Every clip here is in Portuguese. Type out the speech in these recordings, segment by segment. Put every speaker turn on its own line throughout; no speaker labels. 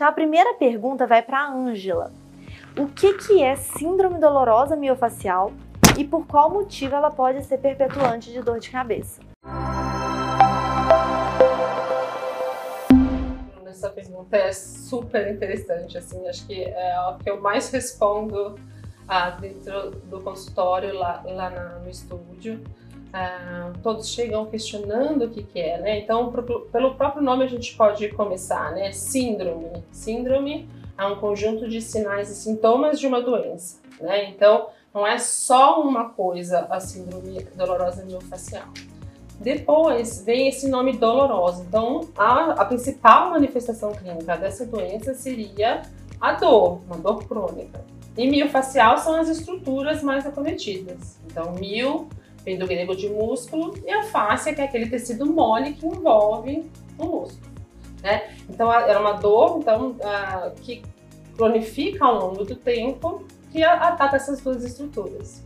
Então a primeira pergunta vai para a Ângela. O que, que é síndrome dolorosa miofacial e por qual motivo ela pode ser perpetuante de dor de cabeça?
Essa pergunta é super interessante, assim, acho que é o que eu mais respondo ah, dentro do consultório lá, lá na, no estúdio. Ah, todos chegam questionando o que, que é, né? Então, pro, pelo próprio nome a gente pode começar, né? Síndrome. Síndrome é um conjunto de sinais e sintomas de uma doença, né? Então, não é só uma coisa a síndrome dolorosa miofascial. Depois vem esse nome dolorosa. Então, a, a principal manifestação clínica dessa doença seria a dor, uma dor crônica. E miofacial são as estruturas mais acometidas. Então, mio vem do grego de músculo e a face que é aquele tecido mole que envolve o músculo. Né? Então, era uma dor então, que cronifica ao longo do tempo que ataca essas duas estruturas.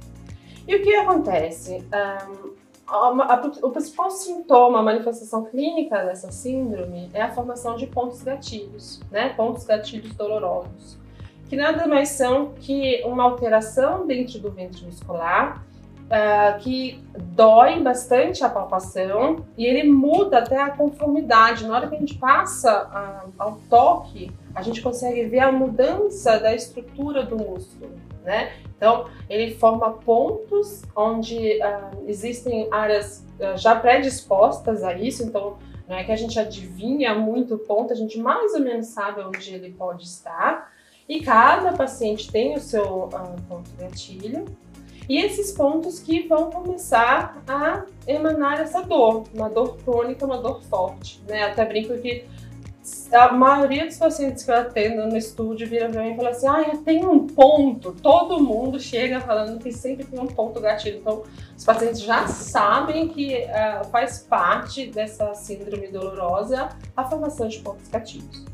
E o que acontece? Um, o principal sintoma, a manifestação clínica dessa síndrome é a formação de pontos gatilhos, né? Pontos gatilhos dolorosos, que nada mais são que uma alteração dentro do ventre muscular uh, que dói bastante a palpação e ele muda até a conformidade. Na hora que a gente passa uh, ao toque, a gente consegue ver a mudança da estrutura do músculo, né? Então, ele forma pontos onde uh, existem áreas já predispostas a isso, então não é que a gente adivinha muito o ponto, a gente mais ou menos sabe onde ele pode estar. E cada paciente tem o seu ponto gatilho. E esses pontos que vão começar a emanar essa dor, uma dor crônica, uma dor forte, né? Até brinco que a maioria dos pacientes que eu atendo no estúdio vira pra mim e fala assim: ah, eu tenho um ponto. Todo mundo chega falando que sempre tem um ponto gatilho. Então, os pacientes já sabem que uh, faz parte dessa síndrome dolorosa a formação de pontos gatilhos.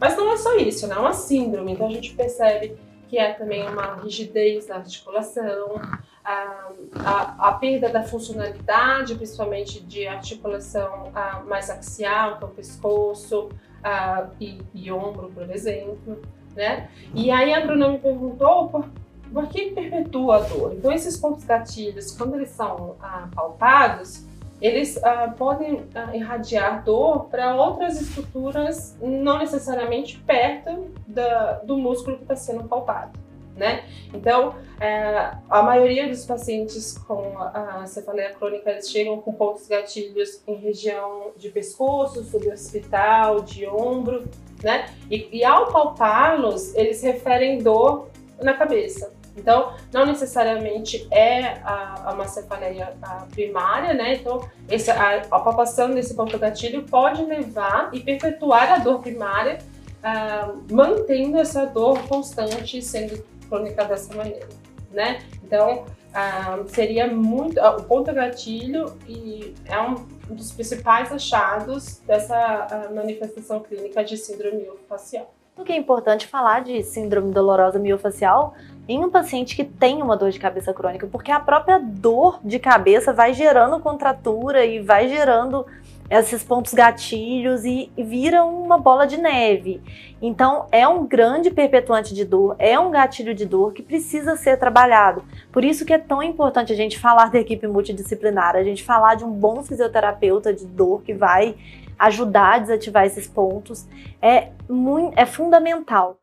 Mas não é só isso, não é uma síndrome. Então, a gente percebe que é também uma rigidez da articulação, a, a, a perda da funcionalidade, principalmente de articulação a, mais axial, então pescoço e, e, ombro, por exemplo. Né? E aí a Bruna me perguntou por, por que perpetua a dor. Então esses pontos gatilhos, quando eles são palpados, eles uh, podem uh, irradiar dor para outras estruturas, não necessariamente perto da, do músculo que está sendo palpado. Né? Então, é, a maioria dos pacientes com a cefaleia crônica eles chegam com pontos gatilhos em região de pescoço, suboccipital, de ombro, né? E, e ao palpá-los, eles referem dor na cabeça. Então, não necessariamente é a, uma cefaleia primária, né? Então, esse, a, a palpação desse ponto gatilho pode levar e perpetuar a dor primária, uh, mantendo essa dor constante sendo crônica dessa maneira, né? Então, uh, seria muito... Uh, o ponto gatilho e é um dos principais achados dessa manifestação clínica de síndrome facial.
O que é importante falar de síndrome dolorosa miofacial em um paciente que tem uma dor de cabeça crônica, porque a própria dor de cabeça vai gerando contratura e vai gerando esses pontos gatilhos e, vira uma bola de neve. Então, é um grande perpetuante de dor, é um gatilho de dor que precisa ser trabalhado. Por isso que é tão importante a gente falar da equipe multidisciplinar, a gente falar de um bom fisioterapeuta de dor que vai ajudar a desativar esses pontos. É, muito, é fundamental.